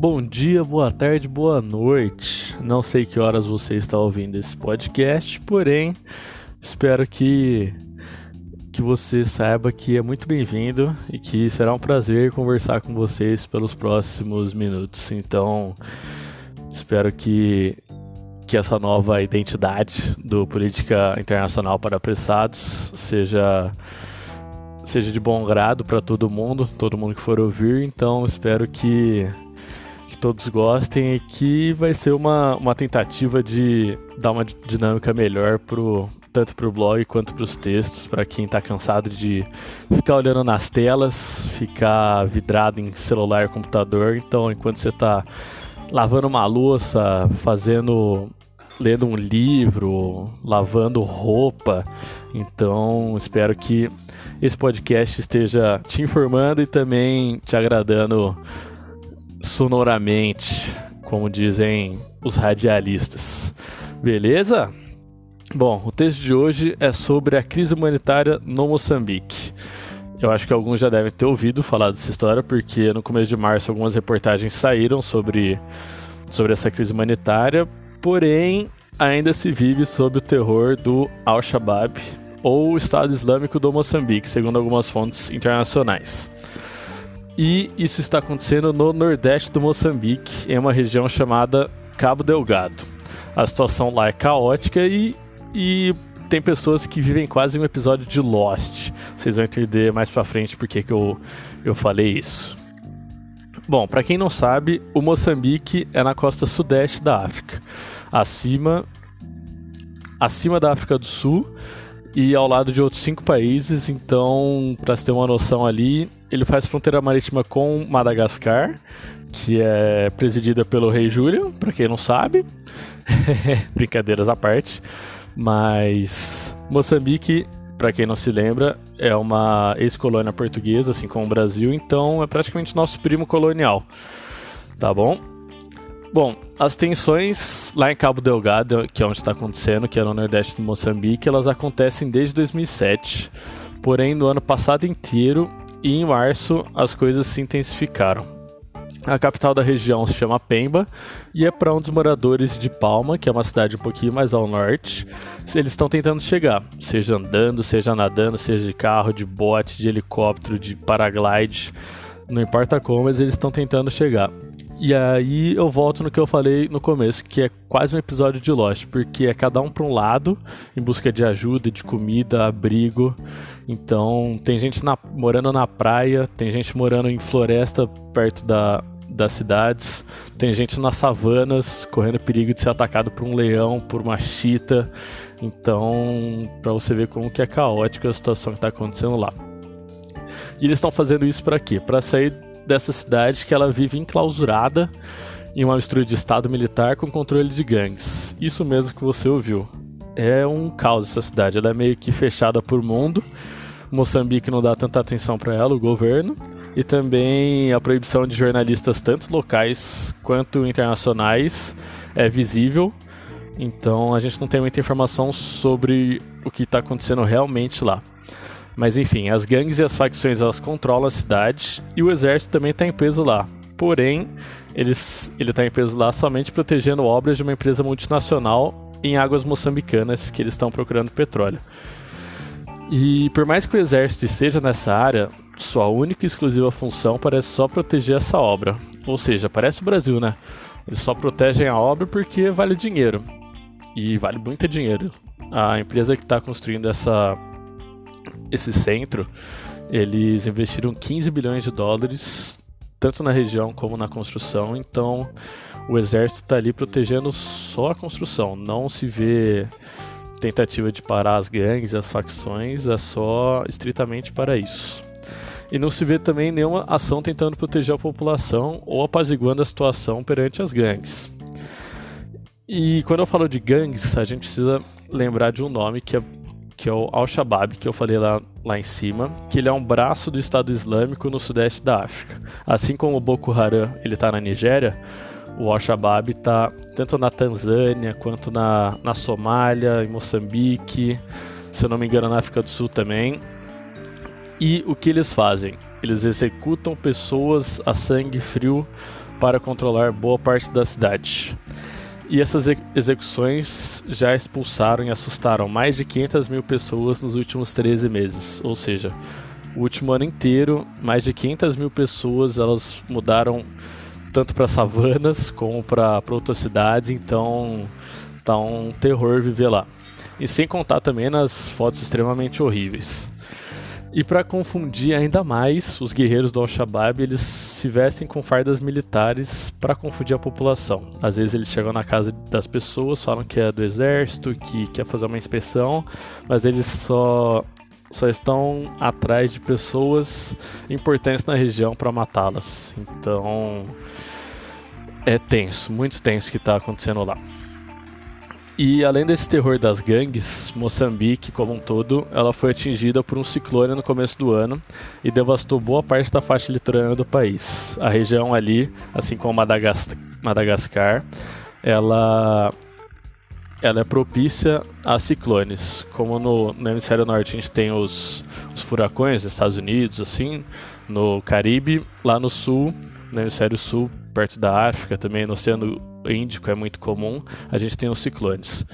Bom dia, boa tarde, boa noite. Não sei que horas você está ouvindo esse podcast, porém, espero que que você saiba que é muito bem-vindo e que será um prazer conversar com vocês pelos próximos minutos. Então, espero que que essa nova identidade do Política Internacional para Apressados seja seja de bom grado para todo mundo, todo mundo que for ouvir. Então, espero que todos gostem e que vai ser uma, uma tentativa de dar uma dinâmica melhor pro, tanto para o blog quanto para os textos, para quem está cansado de ficar olhando nas telas, ficar vidrado em celular, computador. Então, enquanto você está lavando uma louça, fazendo, lendo um livro, lavando roupa, então espero que esse podcast esteja te informando e também te agradando sonoramente, como dizem os radialistas. Beleza? Bom, o texto de hoje é sobre a crise humanitária no Moçambique. Eu acho que alguns já devem ter ouvido falar dessa história, porque no começo de março algumas reportagens saíram sobre, sobre essa crise humanitária, porém ainda se vive sob o terror do Al-Shabaab, ou Estado Islâmico do Moçambique, segundo algumas fontes internacionais. E isso está acontecendo no nordeste do Moçambique, em uma região chamada Cabo Delgado. A situação lá é caótica e, e tem pessoas que vivem quase um episódio de Lost. Vocês vão entender mais pra frente porque que eu, eu falei isso. Bom, para quem não sabe, o Moçambique é na costa sudeste da África, acima acima da África do Sul e ao lado de outros cinco países. Então, para se ter uma noção ali, ele faz fronteira marítima com Madagascar, que é presidida pelo rei Júlio, para quem não sabe. Brincadeiras à parte. Mas Moçambique, para quem não se lembra, é uma ex-colônia portuguesa, assim como o Brasil, então é praticamente nosso primo colonial. Tá bom? Bom, as tensões lá em Cabo Delgado, que é onde está acontecendo, que é no nordeste de Moçambique, elas acontecem desde 2007. Porém, no ano passado inteiro, e em março as coisas se intensificaram. A capital da região se chama Pemba e é para onde os moradores de Palma, que é uma cidade um pouquinho mais ao norte, eles estão tentando chegar, seja andando, seja nadando, seja de carro, de bote, de helicóptero, de paraglide, não importa como, mas eles estão tentando chegar. E aí eu volto no que eu falei no começo, que é quase um episódio de Lost, porque é cada um para um lado, em busca de ajuda, de comida, abrigo. Então, tem gente na, morando na praia, tem gente morando em floresta perto da, das cidades, tem gente nas savanas correndo perigo de ser atacado por um leão, por uma chita. Então, para você ver como que é caótica a situação que está acontecendo lá. E eles estão fazendo isso para quê? Para sair dessa cidade que ela vive enclausurada em uma mistura de estado militar com controle de gangues. Isso mesmo que você ouviu. É um caos essa cidade, ela é meio que fechada por mundo. Moçambique não dá tanta atenção para ela, o governo, e também a proibição de jornalistas tanto locais quanto internacionais é visível. Então a gente não tem muita informação sobre o que está acontecendo realmente lá. Mas enfim, as gangues e as facções elas controlam a cidade e o exército também está em peso lá. Porém, eles, ele está em peso lá somente protegendo obras de uma empresa multinacional em águas moçambicanas que eles estão procurando petróleo. E por mais que o exército esteja nessa área, sua única e exclusiva função parece só proteger essa obra. Ou seja, parece o Brasil, né? Eles só protegem a obra porque vale dinheiro. E vale muito dinheiro. A empresa que está construindo essa esse centro, eles investiram 15 bilhões de dólares, tanto na região como na construção. Então, o exército está ali protegendo só a construção. Não se vê tentativa de parar as gangues, as facções, é só estritamente para isso. E não se vê também nenhuma ação tentando proteger a população ou apaziguando a situação perante as gangues. E quando eu falo de gangues, a gente precisa lembrar de um nome que é que é o Al-Shabaab, que eu falei lá, lá em cima, que ele é um braço do Estado Islâmico no sudeste da África. Assim como o Boko Haram ele está na Nigéria, o Al-Shabaab está tanto na Tanzânia quanto na, na Somália, em Moçambique, se eu não me engano na África do Sul também. E o que eles fazem? Eles executam pessoas a sangue frio para controlar boa parte da cidade. E essas execuções já expulsaram e assustaram mais de 500 mil pessoas nos últimos 13 meses. Ou seja, o último ano inteiro, mais de 500 mil pessoas elas mudaram tanto para savanas como para outras cidades. Então tá um terror viver lá. E sem contar também nas fotos extremamente horríveis. E para confundir ainda mais, os guerreiros do Al-Shabaab eles se vestem com fardas militares para confundir a população. Às vezes eles chegam na casa das pessoas, falam que é do exército, que quer fazer uma inspeção, mas eles só só estão atrás de pessoas importantes na região para matá-las. Então é tenso, muito tenso que está acontecendo lá. E além desse terror das gangues, Moçambique, como um todo, ela foi atingida por um ciclone no começo do ano e devastou boa parte da faixa litorânea do país. A região ali, assim como Madagascar, ela, ela é propícia a ciclones. Como no, no hemisfério norte a gente tem os, os furacões nos Estados Unidos, assim, no Caribe, lá no sul, no hemisfério sul, perto da África, também no Oceano Índico é muito comum, a gente tem os ciclones.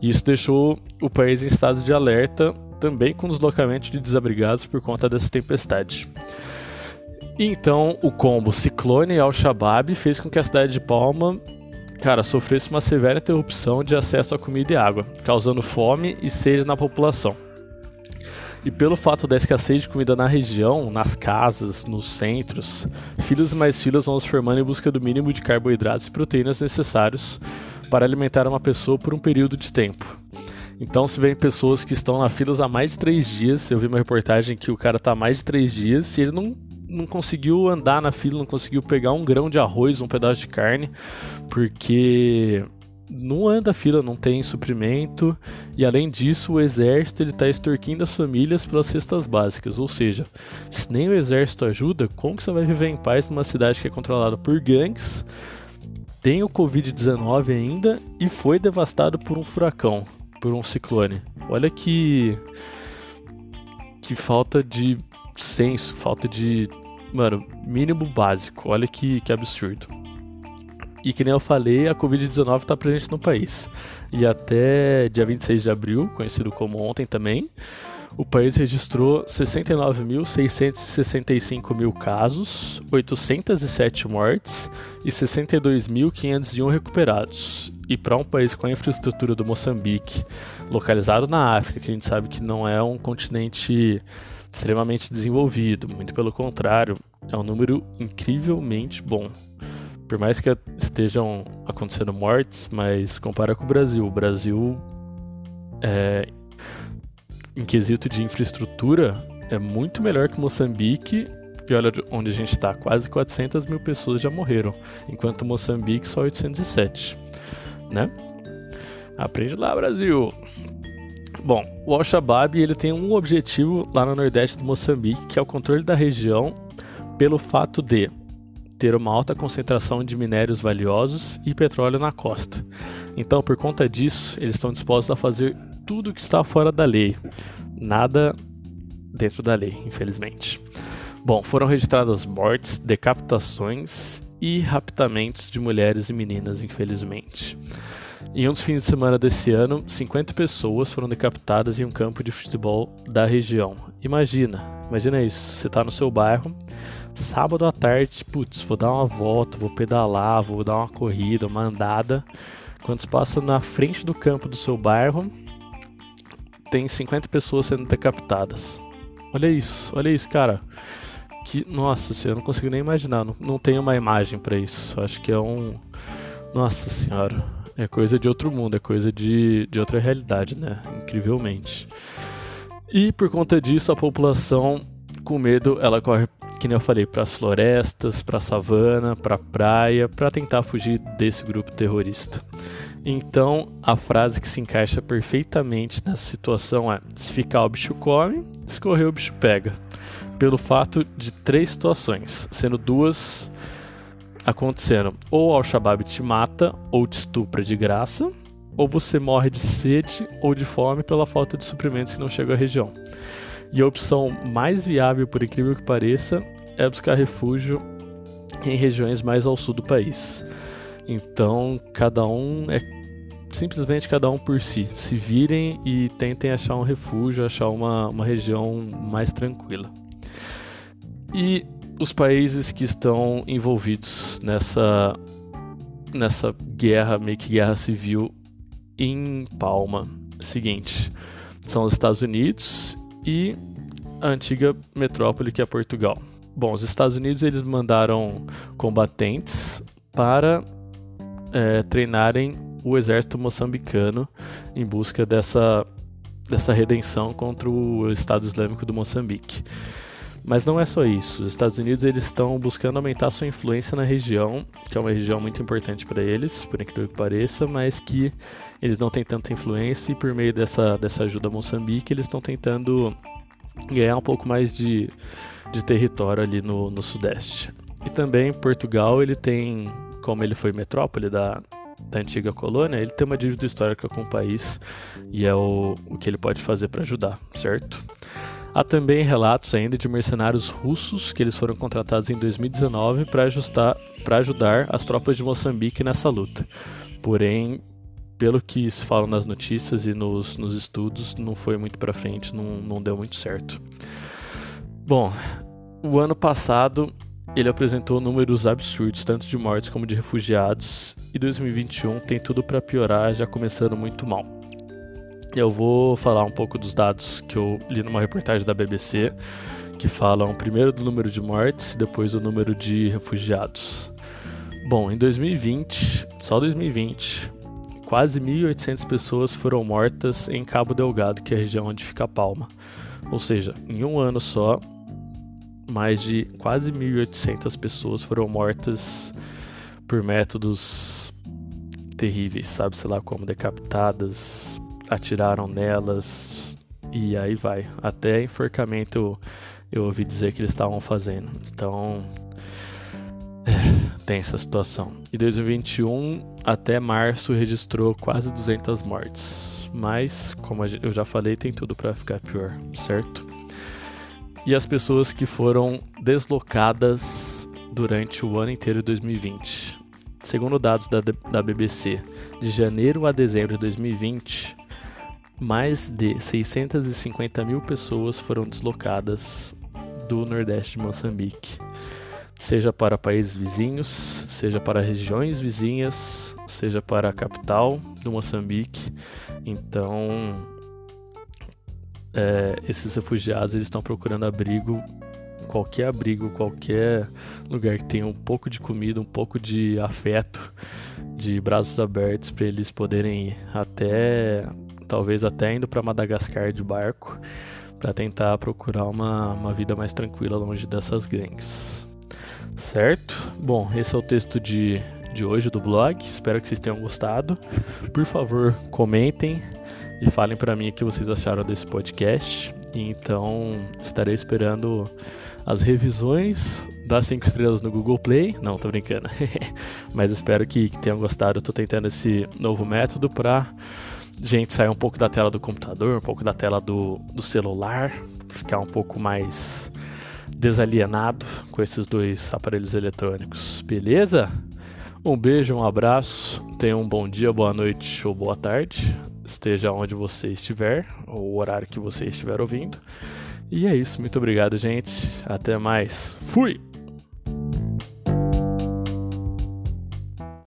E isso deixou o país em estado de alerta, também com deslocamento de desabrigados por conta dessa tempestade. E então, o combo ciclone Al-Shabaab fez com que a cidade de Palma, cara, sofresse uma severa interrupção de acesso a comida e água, causando fome e sede na população. E pelo fato da escassez de comida na região, nas casas, nos centros, filas e mais filas vão se formando em busca do mínimo de carboidratos e proteínas necessários para alimentar uma pessoa por um período de tempo. Então, se vem pessoas que estão na filas há mais de três dias, eu vi uma reportagem que o cara está há mais de três dias e ele não, não conseguiu andar na fila, não conseguiu pegar um grão de arroz, um pedaço de carne, porque não anda fila, não tem suprimento e além disso o exército ele está extorquindo as famílias pelas cestas básicas, ou seja, se nem o exército ajuda, como que você vai viver em paz numa cidade que é controlada por gangues, tem o Covid-19 ainda e foi devastado por um furacão, por um ciclone. Olha que que falta de senso, falta de, mano, mínimo básico. Olha que, que absurdo. E que nem eu falei, a Covid-19 está presente no país. E até dia 26 de abril, conhecido como ontem também, o país registrou 69.665 mil casos, 807 mortes e 62.501 recuperados. E para um país com a infraestrutura do Moçambique, localizado na África, que a gente sabe que não é um continente extremamente desenvolvido, muito pelo contrário, é um número incrivelmente bom por mais que estejam acontecendo mortes, mas compara com o Brasil. O Brasil, é, em quesito de infraestrutura, é muito melhor que Moçambique. E olha onde a gente está, quase 400 mil pessoas já morreram, enquanto Moçambique só 807, né? Aprende lá, Brasil! Bom, o Al-Shabaab ele tem um objetivo lá no nordeste do Moçambique, que é o controle da região pelo fato de ter uma alta concentração de minérios valiosos e petróleo na costa. Então, por conta disso, eles estão dispostos a fazer tudo que está fora da lei. Nada dentro da lei, infelizmente. Bom, foram registradas mortes, decapitações e raptamentos de mulheres e meninas, infelizmente. Em um dos fins de semana desse ano, 50 pessoas foram decapitadas em um campo de futebol da região. Imagina, imagina isso, você está no seu bairro, Sábado à tarde, putz, vou dar uma volta, vou pedalar, vou dar uma corrida, uma andada. Quando você passa na frente do campo do seu bairro, tem 50 pessoas sendo decapitadas. Olha isso, olha isso, cara. Que, nossa senhora, eu não consigo nem imaginar. Não, não tenho uma imagem para isso. Acho que é um. Nossa senhora. É coisa de outro mundo, é coisa de, de outra realidade, né? Incrivelmente. E por conta disso, a população, com medo, ela corre que nem eu falei, para as florestas, para a savana, para a praia, para tentar fugir desse grupo terrorista. Então, a frase que se encaixa perfeitamente nessa situação é: se ficar o bicho come, se correr o bicho pega. Pelo fato de três situações, sendo duas acontecendo: ou Al-Shabaab te mata ou te estupra de graça, ou você morre de sede ou de fome pela falta de suprimentos que não chegam à região. E a opção mais viável, por incrível que pareça, é buscar refúgio em regiões mais ao sul do país. Então, cada um é simplesmente cada um por si. Se virem e tentem achar um refúgio, achar uma, uma região mais tranquila. E os países que estão envolvidos nessa, nessa guerra, meio que guerra civil em Palma. Seguinte, são os Estados Unidos e a antiga metrópole que é Portugal. Bom, os Estados Unidos eles mandaram combatentes para é, treinarem o exército moçambicano em busca dessa, dessa redenção contra o Estado Islâmico do Moçambique. Mas não é só isso. Os Estados Unidos eles estão buscando aumentar sua influência na região, que é uma região muito importante para eles, por incrível que pareça, mas que eles não têm tanta influência e por meio dessa, dessa ajuda a Moçambique eles estão tentando ganhar um pouco mais de, de território ali no, no sudeste. E também Portugal ele tem, como ele foi metrópole da, da antiga colônia, ele tem uma dívida histórica com o país e é o, o que ele pode fazer para ajudar, certo? Há também relatos ainda de mercenários russos que eles foram contratados em 2019 para ajudar as tropas de Moçambique nessa luta. Porém, pelo que se fala nas notícias e nos, nos estudos, não foi muito para frente, não, não deu muito certo. Bom, o ano passado ele apresentou números absurdos, tanto de mortes como de refugiados, e 2021 tem tudo para piorar, já começando muito mal. Eu vou falar um pouco dos dados que eu li numa reportagem da BBC, que falam primeiro do número de mortes depois do número de refugiados. Bom, em 2020, só 2020, quase 1.800 pessoas foram mortas em Cabo Delgado, que é a região onde fica a Palma. Ou seja, em um ano só, mais de quase 1.800 pessoas foram mortas por métodos terríveis, sabe, sei lá como decapitadas, atiraram nelas e aí vai. Até enforcamento eu, ouvi dizer que eles estavam fazendo. Então, é, tem essa situação. E 2021 até março registrou quase 200 mortes. Mas, como eu já falei, tem tudo para ficar pior, certo? E as pessoas que foram deslocadas durante o ano inteiro de 2020. Segundo dados da, da BBC, de janeiro a dezembro de 2020, mais de 650 mil pessoas foram deslocadas do Nordeste de Moçambique, seja para países vizinhos, seja para regiões vizinhas, seja para a capital do Moçambique. Então, é, esses refugiados eles estão procurando abrigo, qualquer abrigo, qualquer lugar que tenha um pouco de comida, um pouco de afeto, de braços abertos para eles poderem ir até talvez até indo para Madagascar de barco, para tentar procurar uma, uma vida mais tranquila longe dessas gangues. Certo? Bom, esse é o texto de, de hoje do blog. Espero que vocês tenham gostado. Por favor, comentem e falem para mim o que vocês acharam desse podcast. Então, estarei esperando as revisões das 5 estrelas no Google Play. Não, tô brincando. Mas espero que, que tenham gostado. Eu tô tentando esse novo método para gente sair um pouco da tela do computador, um pouco da tela do, do celular, ficar um pouco mais desalienado com esses dois aparelhos eletrônicos, beleza? Um beijo, um abraço, tenha um bom dia, boa noite ou boa tarde, esteja onde você estiver, ou o horário que você estiver ouvindo. E é isso, muito obrigado, gente. Até mais. Fui!